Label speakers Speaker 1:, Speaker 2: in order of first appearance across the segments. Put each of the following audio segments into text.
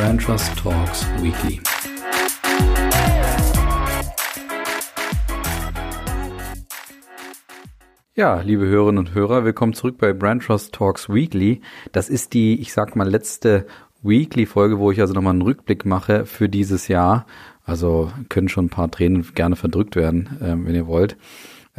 Speaker 1: Brand Trust Talks Weekly. Ja, liebe Hörerinnen und Hörer, willkommen zurück bei Brand Trust Talks Weekly. Das ist die, ich sag mal, letzte Weekly-Folge, wo ich also nochmal einen Rückblick mache für dieses Jahr. Also können schon ein paar Tränen gerne verdrückt werden, äh, wenn ihr wollt.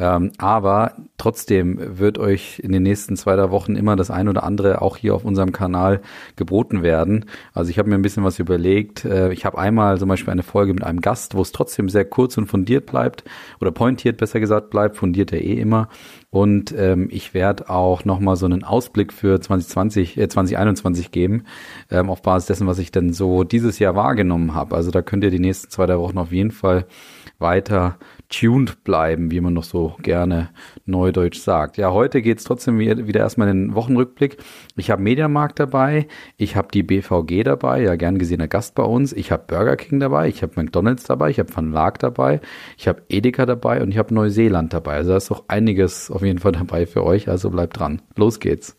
Speaker 1: Ähm, aber trotzdem wird euch in den nächsten zwei, drei Wochen immer das ein oder andere auch hier auf unserem Kanal geboten werden. Also ich habe mir ein bisschen was überlegt. Äh, ich habe einmal zum Beispiel eine Folge mit einem Gast, wo es trotzdem sehr kurz und fundiert bleibt oder pointiert besser gesagt bleibt, fundiert er eh immer. Und ähm, ich werde auch nochmal so einen Ausblick für 2020, äh, 2021 geben, ähm, auf Basis dessen, was ich denn so dieses Jahr wahrgenommen habe. Also da könnt ihr die nächsten zwei, drei Wochen auf jeden Fall weiter tuned bleiben, wie man noch so gerne neudeutsch sagt. Ja, heute geht's trotzdem wieder erstmal in den Wochenrückblick. Ich habe Mediamarkt dabei, ich habe die BVG dabei, ja gern gesehener Gast bei uns, ich habe Burger King dabei, ich habe McDonalds dabei, ich habe Van Laak dabei, ich habe Edeka dabei und ich habe Neuseeland dabei. Also da ist auch einiges auf jeden Fall dabei für euch, also bleibt dran. Los geht's.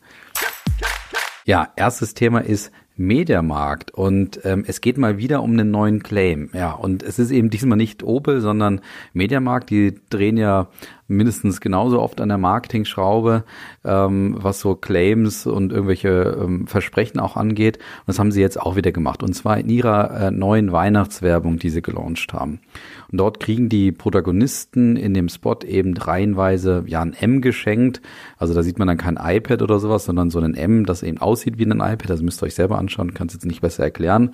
Speaker 1: Ja, erstes Thema ist Mediamarkt und ähm, es geht mal wieder um einen neuen Claim. Ja, und es ist eben diesmal nicht Opel, sondern Mediamarkt. Die drehen ja mindestens genauso oft an der Marketing-Schraube, ähm, was so Claims und irgendwelche ähm, Versprechen auch angeht. Und das haben sie jetzt auch wieder gemacht. Und zwar in ihrer äh, neuen Weihnachtswerbung, die sie gelauncht haben. Und dort kriegen die Protagonisten in dem Spot eben reihenweise ja ein M geschenkt. Also da sieht man dann kein iPad oder sowas, sondern so ein M, das eben aussieht wie ein iPad. Das müsst ihr euch selber anschauen, kann es jetzt nicht besser erklären.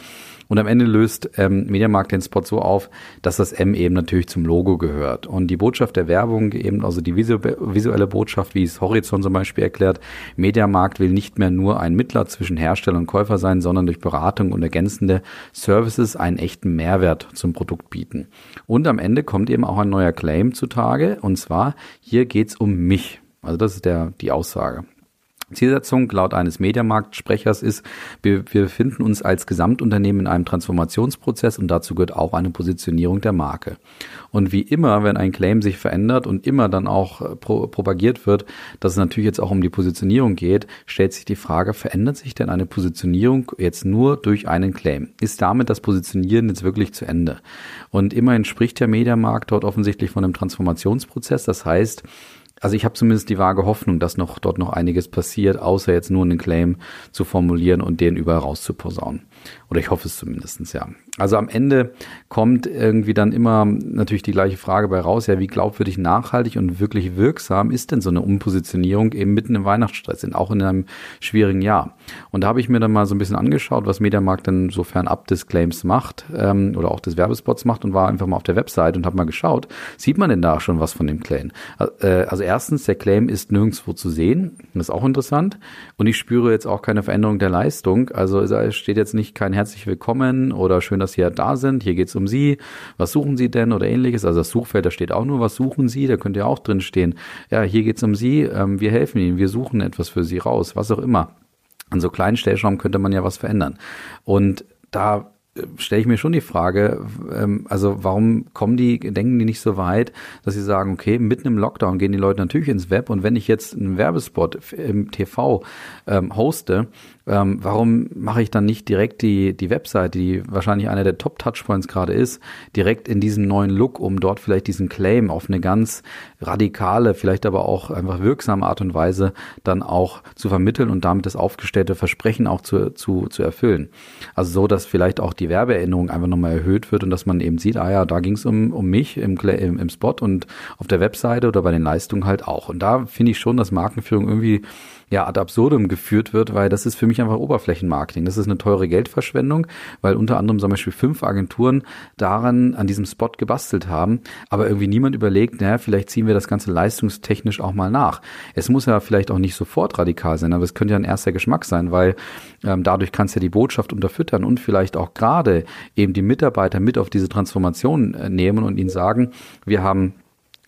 Speaker 1: Und am Ende löst ähm, Mediamarkt den Spot so auf, dass das M eben natürlich zum Logo gehört. Und die Botschaft der Werbung eben, also die visuelle Botschaft, wie es Horizon zum Beispiel erklärt, Mediamarkt will nicht mehr nur ein Mittler zwischen Hersteller und Käufer sein, sondern durch Beratung und ergänzende Services einen echten Mehrwert zum Produkt bieten. Und am Ende kommt eben auch ein neuer Claim zutage, und zwar, hier geht's um mich. Also das ist der, die Aussage. Zielsetzung laut eines Mediamarkt-Sprechers ist, wir, wir befinden uns als Gesamtunternehmen in einem Transformationsprozess und dazu gehört auch eine Positionierung der Marke. Und wie immer, wenn ein Claim sich verändert und immer dann auch äh, pro, propagiert wird, dass es natürlich jetzt auch um die Positionierung geht, stellt sich die Frage, verändert sich denn eine Positionierung jetzt nur durch einen Claim? Ist damit das Positionieren jetzt wirklich zu Ende? Und immerhin spricht der Mediamarkt dort offensichtlich von einem Transformationsprozess. Das heißt, also ich habe zumindest die vage Hoffnung, dass noch dort noch einiges passiert, außer jetzt nur einen Claim zu formulieren und den überall rauszuposaunen. Oder ich hoffe es zumindestens ja. Also am Ende kommt irgendwie dann immer natürlich die gleiche Frage bei raus, ja, wie glaubwürdig, nachhaltig und wirklich wirksam ist denn so eine Umpositionierung eben mitten im Weihnachtsstress, auch in einem schwierigen Jahr. Und da habe ich mir dann mal so ein bisschen angeschaut, was Mediamarkt denn so fernab des Claims macht ähm, oder auch des Werbespots macht und war einfach mal auf der Website und habe mal geschaut, sieht man denn da schon was von dem Claim? Äh, also erstens, der Claim ist nirgendwo zu sehen, das ist auch interessant und ich spüre jetzt auch keine Veränderung der Leistung, also es steht jetzt nicht kein herzlich willkommen oder schön, dass Sie ja da sind, hier geht's um Sie, was suchen Sie denn oder ähnliches. Also das Suchfeld, da steht auch nur, was suchen Sie, da könnte ja auch drin stehen, ja, hier geht's um Sie, ähm, wir helfen Ihnen, wir suchen etwas für Sie raus, was auch immer. An so kleinen Stellschrauben könnte man ja was verändern. Und da äh, stelle ich mir schon die Frage, ähm, also warum kommen die, denken die nicht so weit, dass sie sagen, okay, mitten im Lockdown gehen die Leute natürlich ins Web. Und wenn ich jetzt einen Werbespot im TV ähm, hoste, ähm, warum mache ich dann nicht direkt die, die Website, die wahrscheinlich einer der Top-Touchpoints gerade ist, direkt in diesen neuen Look, um dort vielleicht diesen Claim auf eine ganz radikale, vielleicht aber auch einfach wirksame Art und Weise dann auch zu vermitteln und damit das aufgestellte Versprechen auch zu, zu, zu erfüllen. Also so, dass vielleicht auch die Werbeerinnerung einfach nochmal erhöht wird und dass man eben sieht, ah ja, da ging es um, um mich im, im, im Spot und auf der Webseite oder bei den Leistungen halt auch. Und da finde ich schon, dass Markenführung irgendwie ja ad absurdum geführt wird, weil das ist für mich einfach Oberflächenmarketing. Das ist eine teure Geldverschwendung, weil unter anderem zum Beispiel fünf Agenturen daran an diesem Spot gebastelt haben, aber irgendwie niemand überlegt, naja, vielleicht ziehen wir das Ganze leistungstechnisch auch mal nach. Es muss ja vielleicht auch nicht sofort radikal sein, aber es könnte ja ein erster Geschmack sein, weil ähm, dadurch kannst du ja die Botschaft unterfüttern und vielleicht auch gerade eben die Mitarbeiter mit auf diese Transformation äh, nehmen und ihnen sagen, wir haben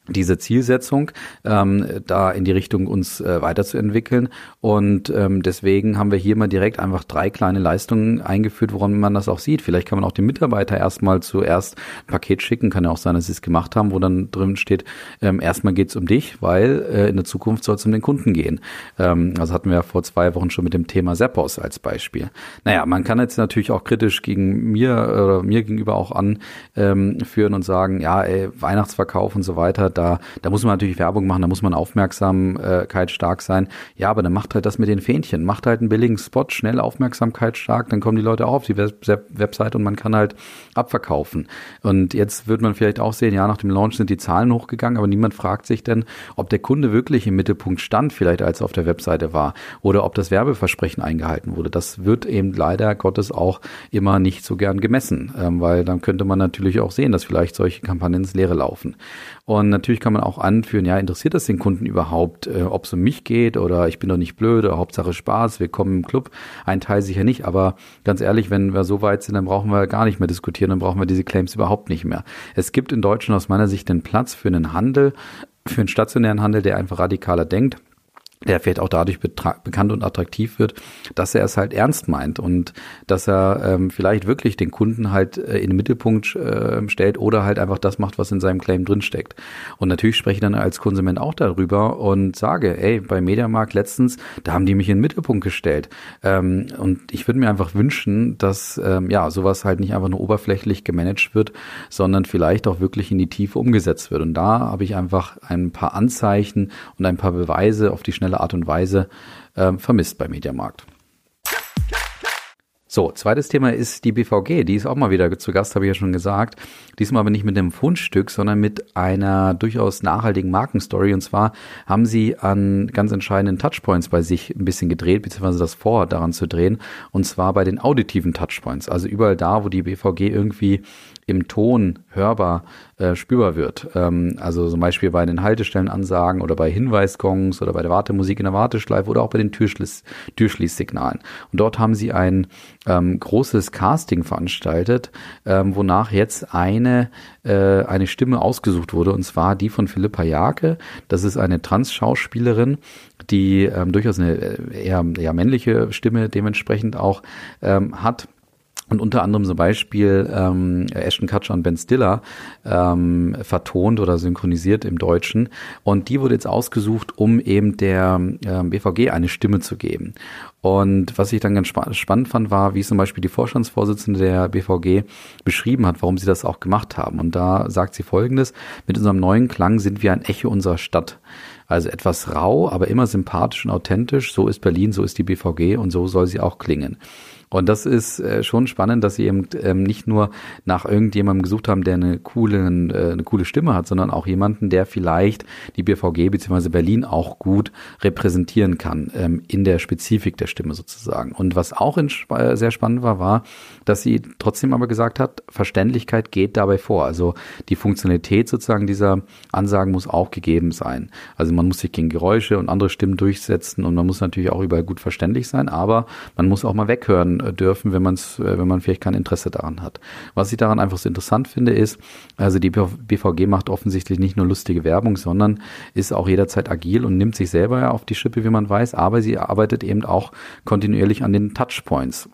Speaker 1: diese Zielsetzung, ähm, da in die Richtung uns äh, weiterzuentwickeln. Und ähm, deswegen haben wir hier mal direkt einfach drei kleine Leistungen eingeführt, woran man das auch sieht. Vielleicht kann man auch den Mitarbeiter erstmal zuerst ein Paket schicken, kann ja auch sein, dass sie es gemacht haben, wo dann drin steht, ähm, erstmal geht's um dich, weil äh, in der Zukunft soll es um den Kunden gehen. Ähm, also hatten wir ja vor zwei Wochen schon mit dem Thema Zappos als Beispiel. Naja, man kann jetzt natürlich auch kritisch gegen mir oder mir gegenüber auch anführen und sagen, ja, ey, Weihnachtsverkauf und so weiter, da, da muss man natürlich Werbung machen, da muss man Aufmerksamkeit stark sein. Ja, aber dann macht halt das mit den Fähnchen. Macht halt einen billigen Spot, schnell Aufmerksamkeit stark, dann kommen die Leute auch auf die Website und man kann halt abverkaufen. Und jetzt wird man vielleicht auch sehen, ja, nach dem Launch sind die Zahlen hochgegangen, aber niemand fragt sich denn, ob der Kunde wirklich im Mittelpunkt stand, vielleicht als er auf der Webseite war, oder ob das Werbeversprechen eingehalten wurde. Das wird eben leider Gottes auch immer nicht so gern gemessen, ähm, weil dann könnte man natürlich auch sehen, dass vielleicht solche Kampagnen ins Leere laufen. Und natürlich kann man auch anführen, ja, interessiert das den Kunden überhaupt, äh, ob es um mich geht oder ich bin doch nicht blöd oder Hauptsache Spaß, willkommen im Club. Ein Teil sicher nicht, aber ganz ehrlich, wenn wir so weit sind, dann brauchen wir gar nicht mehr diskutieren, dann brauchen wir diese Claims überhaupt nicht mehr. Es gibt in Deutschland aus meiner Sicht den Platz für einen Handel, für einen stationären Handel, der einfach radikaler denkt der vielleicht auch dadurch bekannt und attraktiv wird, dass er es halt ernst meint und dass er ähm, vielleicht wirklich den Kunden halt äh, in den Mittelpunkt äh, stellt oder halt einfach das macht, was in seinem Claim drinsteckt. Und natürlich spreche ich dann als Konsument auch darüber und sage, ey, bei Mediamarkt letztens, da haben die mich in den Mittelpunkt gestellt. Ähm, und ich würde mir einfach wünschen, dass ähm, ja sowas halt nicht einfach nur oberflächlich gemanagt wird, sondern vielleicht auch wirklich in die Tiefe umgesetzt wird. Und da habe ich einfach ein paar Anzeichen und ein paar Beweise auf die schnelle Art und Weise äh, vermisst beim Mediamarkt. So, zweites Thema ist die BVG. Die ist auch mal wieder zu Gast, habe ich ja schon gesagt. Diesmal aber nicht mit einem Fundstück, sondern mit einer durchaus nachhaltigen Markenstory. Und zwar haben sie an ganz entscheidenden Touchpoints bei sich ein bisschen gedreht, beziehungsweise das vor daran zu drehen. Und zwar bei den auditiven Touchpoints. Also überall da, wo die BVG irgendwie im Ton hörbar äh, spürbar wird. Ähm, also zum Beispiel bei den Haltestellenansagen oder bei Hinweisgongs oder bei der Wartemusik in der Warteschleife oder auch bei den Türschließ Türschließsignalen. Und dort haben sie ein ähm, großes Casting veranstaltet, ähm, wonach jetzt eine, äh, eine Stimme ausgesucht wurde, und zwar die von Philippa Jake. Das ist eine Trans-Schauspielerin, die ähm, durchaus eine äh, eher, eher männliche Stimme dementsprechend auch ähm, hat und unter anderem zum Beispiel ähm, Ashton Kutcher und Ben Stiller ähm, vertont oder synchronisiert im Deutschen. Und die wurde jetzt ausgesucht, um eben der ähm, BVG eine Stimme zu geben. Und was ich dann ganz spa spannend fand, war, wie zum Beispiel die Vorstandsvorsitzende der BVG beschrieben hat, warum sie das auch gemacht haben. Und da sagt sie Folgendes, mit unserem neuen Klang sind wir ein Echo unserer Stadt. Also etwas rau, aber immer sympathisch und authentisch. So ist Berlin, so ist die BVG und so soll sie auch klingen. Und das ist äh, schon spannend, dass sie eben ähm, nicht nur nach irgendjemandem gesucht haben, der eine coole, äh, eine coole Stimme hat, sondern auch jemanden, der vielleicht die BVG bzw. Berlin auch gut repräsentieren kann ähm, in der Spezifik der Stimme sozusagen. Und was auch äh, sehr spannend war, war, dass sie trotzdem aber gesagt hat, Verständlichkeit geht dabei vor. Also die Funktionalität sozusagen dieser Ansagen muss auch gegeben sein. Also man muss sich gegen Geräusche und andere Stimmen durchsetzen und man muss natürlich auch überall gut verständlich sein, aber man muss auch mal weghören dürfen, wenn man es, äh, wenn man vielleicht kein Interesse daran hat. Was ich daran einfach so interessant finde, ist, also die BVG macht offensichtlich nicht nur lustige Werbung, sondern ist auch jederzeit agil und nimmt sich selber auf die Schippe, wie man weiß, aber sie arbeitet eben auch kontinuierlich an den Touchpoints.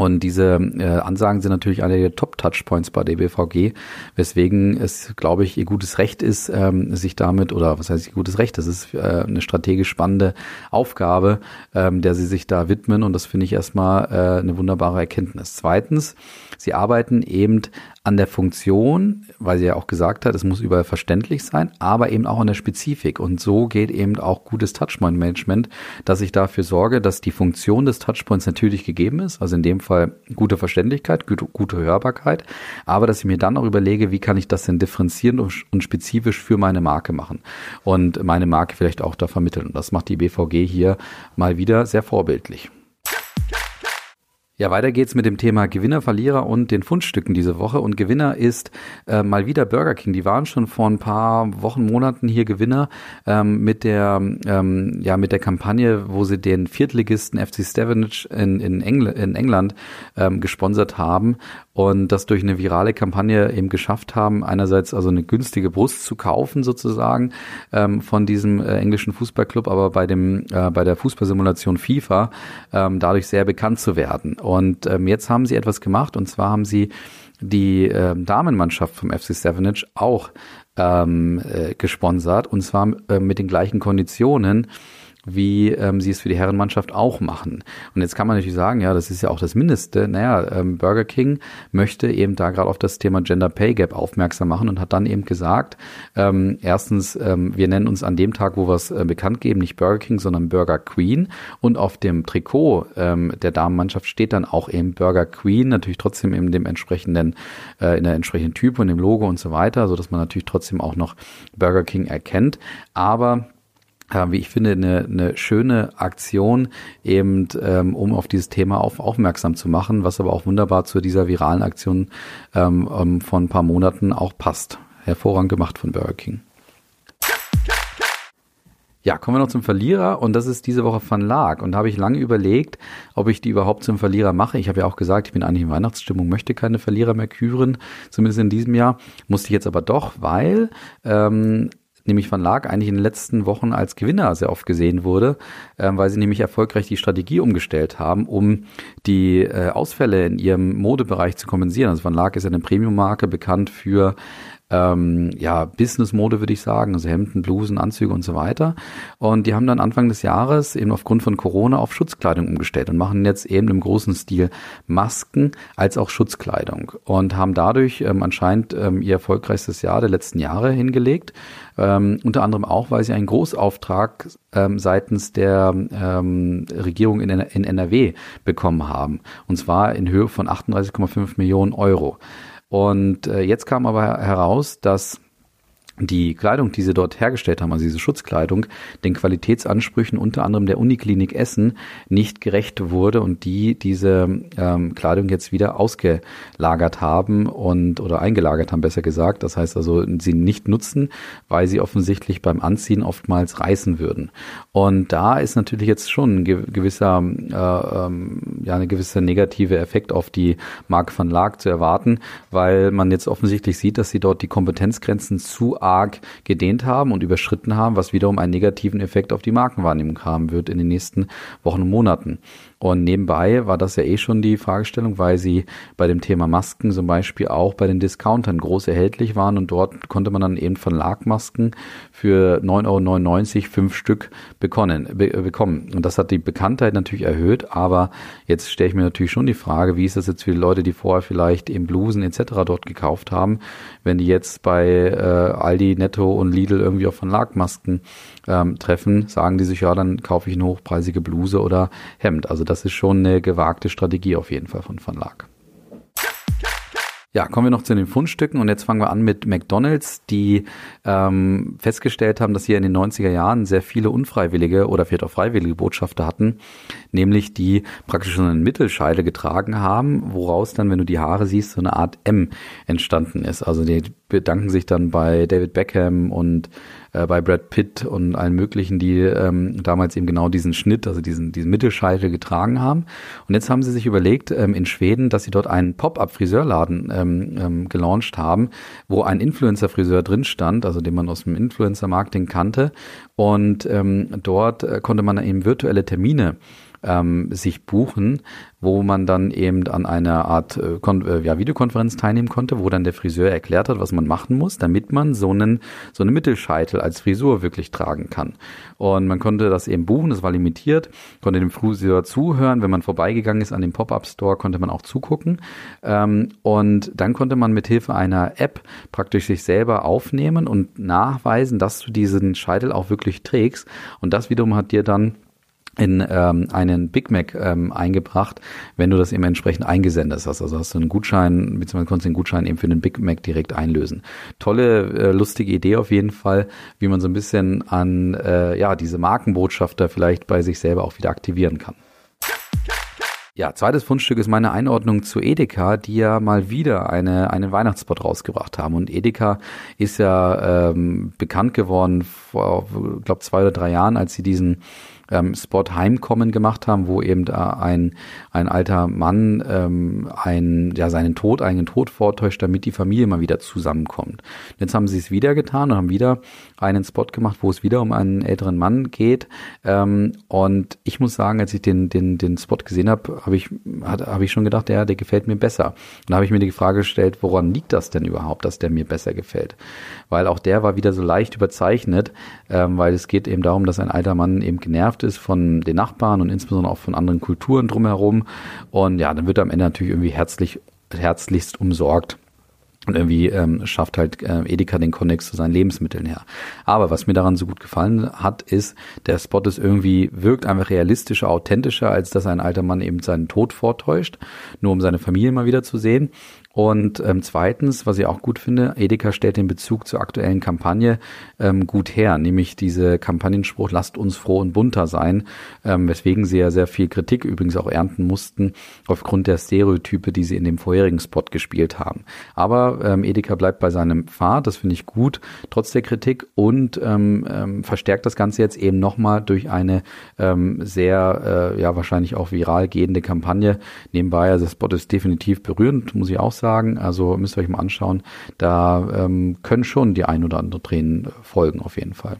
Speaker 1: Und diese äh, Ansagen sind natürlich eine der Top-Touchpoints bei der BVG, weswegen es, glaube ich, ihr gutes Recht ist, ähm, sich damit, oder was heißt ihr gutes Recht, das ist äh, eine strategisch spannende Aufgabe, ähm, der sie sich da widmen. Und das finde ich erstmal äh, eine wunderbare Erkenntnis. Zweitens, sie arbeiten eben an der Funktion, weil sie ja auch gesagt hat, es muss überall verständlich sein, aber eben auch an der Spezifik. Und so geht eben auch gutes Touchpoint-Management, dass ich dafür sorge, dass die Funktion des Touchpoints natürlich gegeben ist, also in dem Fall gute Verständlichkeit, gute, gute Hörbarkeit, aber dass ich mir dann auch überlege, wie kann ich das denn differenzieren und, und spezifisch für meine Marke machen und meine Marke vielleicht auch da vermitteln. Und das macht die BVG hier mal wieder sehr vorbildlich. Ja, weiter geht's mit dem Thema Gewinner, Verlierer und den Fundstücken diese Woche. Und Gewinner ist äh, mal wieder Burger King. Die waren schon vor ein paar Wochen, Monaten hier Gewinner ähm, mit der ähm, ja mit der Kampagne, wo sie den Viertligisten FC Stevenage in, in, Engl in England ähm, gesponsert haben und das durch eine virale Kampagne eben geschafft haben, einerseits also eine günstige Brust zu kaufen sozusagen ähm, von diesem äh, englischen Fußballclub, aber bei dem äh, bei der Fußballsimulation FIFA ähm, dadurch sehr bekannt zu werden. Und ähm, jetzt haben sie etwas gemacht. Und zwar haben sie die äh, Damenmannschaft vom FC Stevenage auch ähm, äh, gesponsert. Und zwar äh, mit den gleichen Konditionen wie ähm, sie es für die Herrenmannschaft auch machen. Und jetzt kann man natürlich sagen, ja, das ist ja auch das Mindeste. Naja, ähm, Burger King möchte eben da gerade auf das Thema Gender Pay Gap aufmerksam machen und hat dann eben gesagt, ähm, erstens, ähm, wir nennen uns an dem Tag, wo wir es äh, bekannt geben, nicht Burger King, sondern Burger Queen. Und auf dem Trikot ähm, der Damenmannschaft steht dann auch eben Burger Queen, natürlich trotzdem in dem entsprechenden, äh, in der entsprechenden Typ und dem Logo und so weiter, so dass man natürlich trotzdem auch noch Burger King erkennt. Aber wie ich finde, eine, eine schöne Aktion, eben ähm, um auf dieses Thema auf, aufmerksam zu machen, was aber auch wunderbar zu dieser viralen Aktion ähm, ähm, von ein paar Monaten auch passt. Hervorragend gemacht von Burger King. Ja, kommen wir noch zum Verlierer und das ist diese Woche Van Laak. Und da habe ich lange überlegt, ob ich die überhaupt zum Verlierer mache. Ich habe ja auch gesagt, ich bin eigentlich in Weihnachtsstimmung, möchte keine Verlierer mehr küren, zumindest in diesem Jahr. Musste ich jetzt aber doch, weil ähm, nämlich Van Laak eigentlich in den letzten Wochen als Gewinner sehr oft gesehen wurde, äh, weil sie nämlich erfolgreich die Strategie umgestellt haben, um die äh, Ausfälle in ihrem Modebereich zu kompensieren. Also Van Laak ist eine Premium-Marke bekannt für ähm, ja, Business-Mode, würde ich sagen, also Hemden, Blusen, Anzüge und so weiter. Und die haben dann Anfang des Jahres eben aufgrund von Corona auf Schutzkleidung umgestellt und machen jetzt eben im großen Stil Masken als auch Schutzkleidung und haben dadurch ähm, anscheinend ähm, ihr erfolgreichstes Jahr der letzten Jahre hingelegt. Ähm, unter anderem auch, weil sie einen Großauftrag ähm, seitens der ähm, Regierung in, in NRW bekommen haben. Und zwar in Höhe von 38,5 Millionen Euro. Und äh, jetzt kam aber heraus, dass die Kleidung, die sie dort hergestellt haben, also diese Schutzkleidung, den Qualitätsansprüchen unter anderem der Uniklinik Essen nicht gerecht wurde und die diese ähm, Kleidung jetzt wieder ausgelagert haben und oder eingelagert haben, besser gesagt. Das heißt also, sie nicht nutzen, weil sie offensichtlich beim Anziehen oftmals reißen würden. Und da ist natürlich jetzt schon ein gewisser, äh, ähm, ja, eine gewisse negative Effekt auf die Marke von Lag zu erwarten, weil man jetzt offensichtlich sieht, dass sie dort die Kompetenzgrenzen zu arg gedehnt haben und überschritten haben, was wiederum einen negativen Effekt auf die Markenwahrnehmung haben wird in den nächsten Wochen und Monaten. Und nebenbei war das ja eh schon die Fragestellung, weil sie bei dem Thema Masken zum Beispiel auch bei den Discountern groß erhältlich waren und dort konnte man dann eben von Verlagmasken für 9,99 Euro fünf Stück bekommen, be bekommen. Und das hat die Bekanntheit natürlich erhöht, aber jetzt stelle ich mir natürlich schon die Frage, wie ist das jetzt für die Leute, die vorher vielleicht eben Blusen etc. dort gekauft haben, wenn die jetzt bei äh, Aldi, Netto und Lidl irgendwie auf Verlagmasken ähm, treffen, sagen die sich, ja, dann kaufe ich eine hochpreisige Bluse oder Hemd. Also das ist schon eine gewagte Strategie auf jeden Fall von Van Laak. Ja, kommen wir noch zu den Fundstücken und jetzt fangen wir an mit McDonald's, die ähm, festgestellt haben, dass sie in den 90er Jahren sehr viele unfreiwillige oder vielleicht auch freiwillige Botschafter hatten, nämlich die praktisch so einen Mittelscheide getragen haben, woraus dann, wenn du die Haare siehst, so eine Art M entstanden ist. Also die bedanken sich dann bei David Beckham und äh, bei Brad Pitt und allen möglichen, die ähm, damals eben genau diesen Schnitt, also diesen, diesen Mittelscheitel getragen haben. Und jetzt haben sie sich überlegt ähm, in Schweden, dass sie dort einen Pop-up-Friseurladen ähm, ähm, gelauncht haben, wo ein Influencer-Friseur drin stand, also den man aus dem Influencer-Marketing kannte. Und ähm, dort äh, konnte man eben virtuelle Termine ähm, sich buchen, wo man dann eben an einer Art äh, äh, ja, Videokonferenz teilnehmen konnte, wo dann der Friseur erklärt hat, was man machen muss, damit man so einen so eine Mittelscheitel als Frisur wirklich tragen kann. Und man konnte das eben buchen, das war limitiert, konnte dem Friseur zuhören, wenn man vorbeigegangen ist an dem Pop-up Store, konnte man auch zugucken. Ähm, und dann konnte man mit Hilfe einer App praktisch sich selber aufnehmen und nachweisen, dass du diesen Scheitel auch wirklich trägst. Und das wiederum hat dir dann in ähm, einen Big Mac ähm, eingebracht, wenn du das eben entsprechend eingesendet hast. Also hast du einen Gutschein, beziehungsweise konntest den Gutschein eben für den Big Mac direkt einlösen. Tolle, äh, lustige Idee auf jeden Fall, wie man so ein bisschen an äh, ja diese Markenbotschafter vielleicht bei sich selber auch wieder aktivieren kann. Ja, zweites Fundstück ist meine Einordnung zu Edeka, die ja mal wieder eine, einen Weihnachtsspot rausgebracht haben. Und Edeka ist ja ähm, bekannt geworden vor, glaube zwei oder drei Jahren, als sie diesen ähm, Spot Heimkommen gemacht haben, wo eben ein, ein alter Mann ähm, ein, ja, seinen Tod, einen Tod vortäuscht, damit die Familie mal wieder zusammenkommt. Jetzt haben sie es wieder getan und haben wieder einen Spot gemacht, wo es wieder um einen älteren Mann geht. Ähm, und ich muss sagen, als ich den, den, den Spot gesehen habe, habe ich, hab ich schon gedacht, der, der gefällt mir besser. Und da habe ich mir die Frage gestellt, woran liegt das denn überhaupt, dass der mir besser gefällt? Weil auch der war wieder so leicht überzeichnet, ähm, weil es geht eben darum, dass ein alter Mann eben genervt ist von den Nachbarn und insbesondere auch von anderen Kulturen drumherum. Und ja, dann wird er am Ende natürlich irgendwie herzlich, herzlichst umsorgt. Und irgendwie ähm, schafft halt äh, Edeka den Konnex zu seinen Lebensmitteln her. Aber was mir daran so gut gefallen hat, ist, der Spot ist irgendwie, wirkt einfach realistischer, authentischer, als dass ein alter Mann eben seinen Tod vortäuscht, nur um seine Familie mal wieder zu sehen. Und ähm, zweitens, was ich auch gut finde, Edeka stellt den Bezug zur aktuellen Kampagne ähm, gut her, nämlich diese Kampagnenspruch, lasst uns froh und bunter sein, ähm, weswegen sie ja sehr viel Kritik übrigens auch ernten mussten, aufgrund der Stereotype, die sie in dem vorherigen Spot gespielt haben. Aber ähm, Edeka bleibt bei seinem Pfad, das finde ich gut, trotz der Kritik und ähm, ähm, verstärkt das Ganze jetzt eben nochmal durch eine ähm, sehr, äh, ja wahrscheinlich auch viral gehende Kampagne. Nebenbei, also der Spot ist definitiv berührend, muss ich auch sagen. Also müsst ihr euch mal anschauen. Da ähm, können schon die ein oder andere Tränen folgen auf jeden Fall.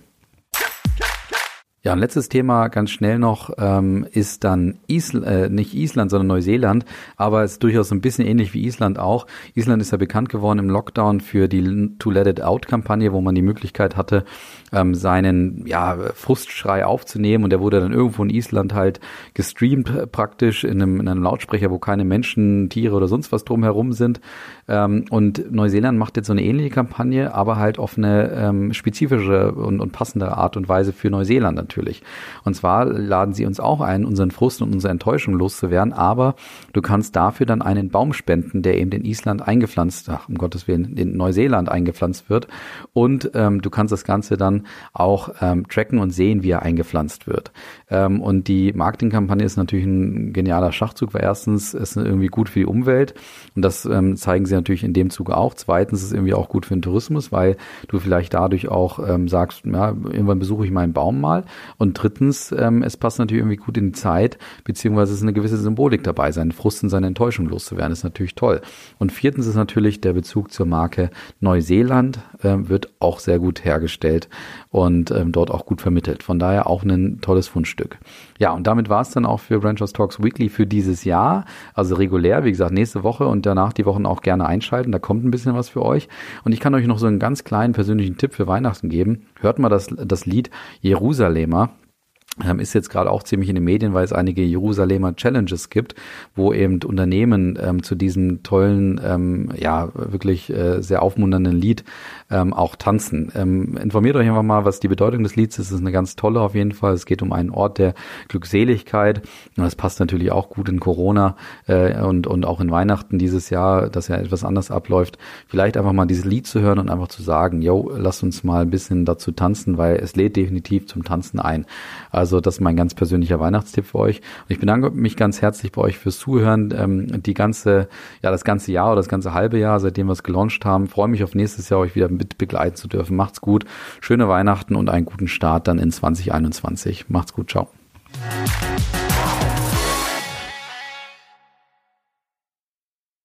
Speaker 1: Ja, ein letztes Thema ganz schnell noch ähm, ist dann Isl äh, nicht Island, sondern Neuseeland, aber es ist durchaus ein bisschen ähnlich wie Island auch. Island ist ja bekannt geworden im Lockdown für die To Let It Out Kampagne, wo man die Möglichkeit hatte, ähm, seinen ja, Frustschrei aufzunehmen und der wurde dann irgendwo in Island halt gestreamt äh, praktisch in einem, in einem Lautsprecher, wo keine Menschen, Tiere oder sonst was drumherum sind. Ähm, und Neuseeland macht jetzt so eine ähnliche Kampagne, aber halt auf eine ähm, spezifische und, und passende Art und Weise für Neuseeland natürlich. Und zwar laden sie uns auch ein, unseren Frust und unsere Enttäuschung loszuwerden, aber du kannst dafür dann einen Baum spenden, der eben in Island eingepflanzt, ach, um Gottes Willen, in Neuseeland eingepflanzt wird. Und ähm, du kannst das Ganze dann auch ähm, tracken und sehen, wie er eingepflanzt wird. Ähm, und die Marketingkampagne ist natürlich ein genialer Schachzug, weil erstens ist es irgendwie gut für die Umwelt und das ähm, zeigen sie natürlich in dem Zuge auch. Zweitens ist es irgendwie auch gut für den Tourismus, weil du vielleicht dadurch auch ähm, sagst, ja, irgendwann besuche ich meinen Baum mal. Und drittens, ähm, es passt natürlich irgendwie gut in die Zeit, beziehungsweise es ist eine gewisse Symbolik dabei, seinen Frust und seine Enttäuschung loszuwerden, ist natürlich toll. Und viertens ist natürlich der Bezug zur Marke Neuseeland, äh, wird auch sehr gut hergestellt und ähm, dort auch gut vermittelt. Von daher auch ein tolles Fundstück. Ja, und damit war es dann auch für Branchers Talks Weekly für dieses Jahr. Also regulär, wie gesagt, nächste Woche und danach die Wochen auch gerne einschalten. Da kommt ein bisschen was für euch. Und ich kann euch noch so einen ganz kleinen persönlichen Tipp für Weihnachten geben. Hört mal das, das Lied Jerusalemer ist jetzt gerade auch ziemlich in den Medien, weil es einige Jerusalemer Challenges gibt, wo eben Unternehmen ähm, zu diesem tollen, ähm, ja, wirklich äh, sehr aufmunternden Lied ähm, auch tanzen. Ähm, informiert euch einfach mal, was die Bedeutung des Lieds ist. Es ist eine ganz tolle auf jeden Fall. Es geht um einen Ort der Glückseligkeit. Und das passt natürlich auch gut in Corona äh, und, und auch in Weihnachten dieses Jahr, dass ja etwas anders abläuft. Vielleicht einfach mal dieses Lied zu hören und einfach zu sagen, yo, lass uns mal ein bisschen dazu tanzen, weil es lädt definitiv zum Tanzen ein. Also das ist mein ganz persönlicher Weihnachtstipp für euch. Und ich bedanke mich ganz herzlich bei euch fürs Zuhören. Ähm, die ganze, ja, das ganze Jahr oder das ganze halbe Jahr, seitdem wir es gelauncht haben. freue mich auf nächstes Jahr euch wieder mit begleiten zu dürfen. Macht's gut. Schöne Weihnachten und einen guten Start dann in 2021. Macht's gut. Ciao.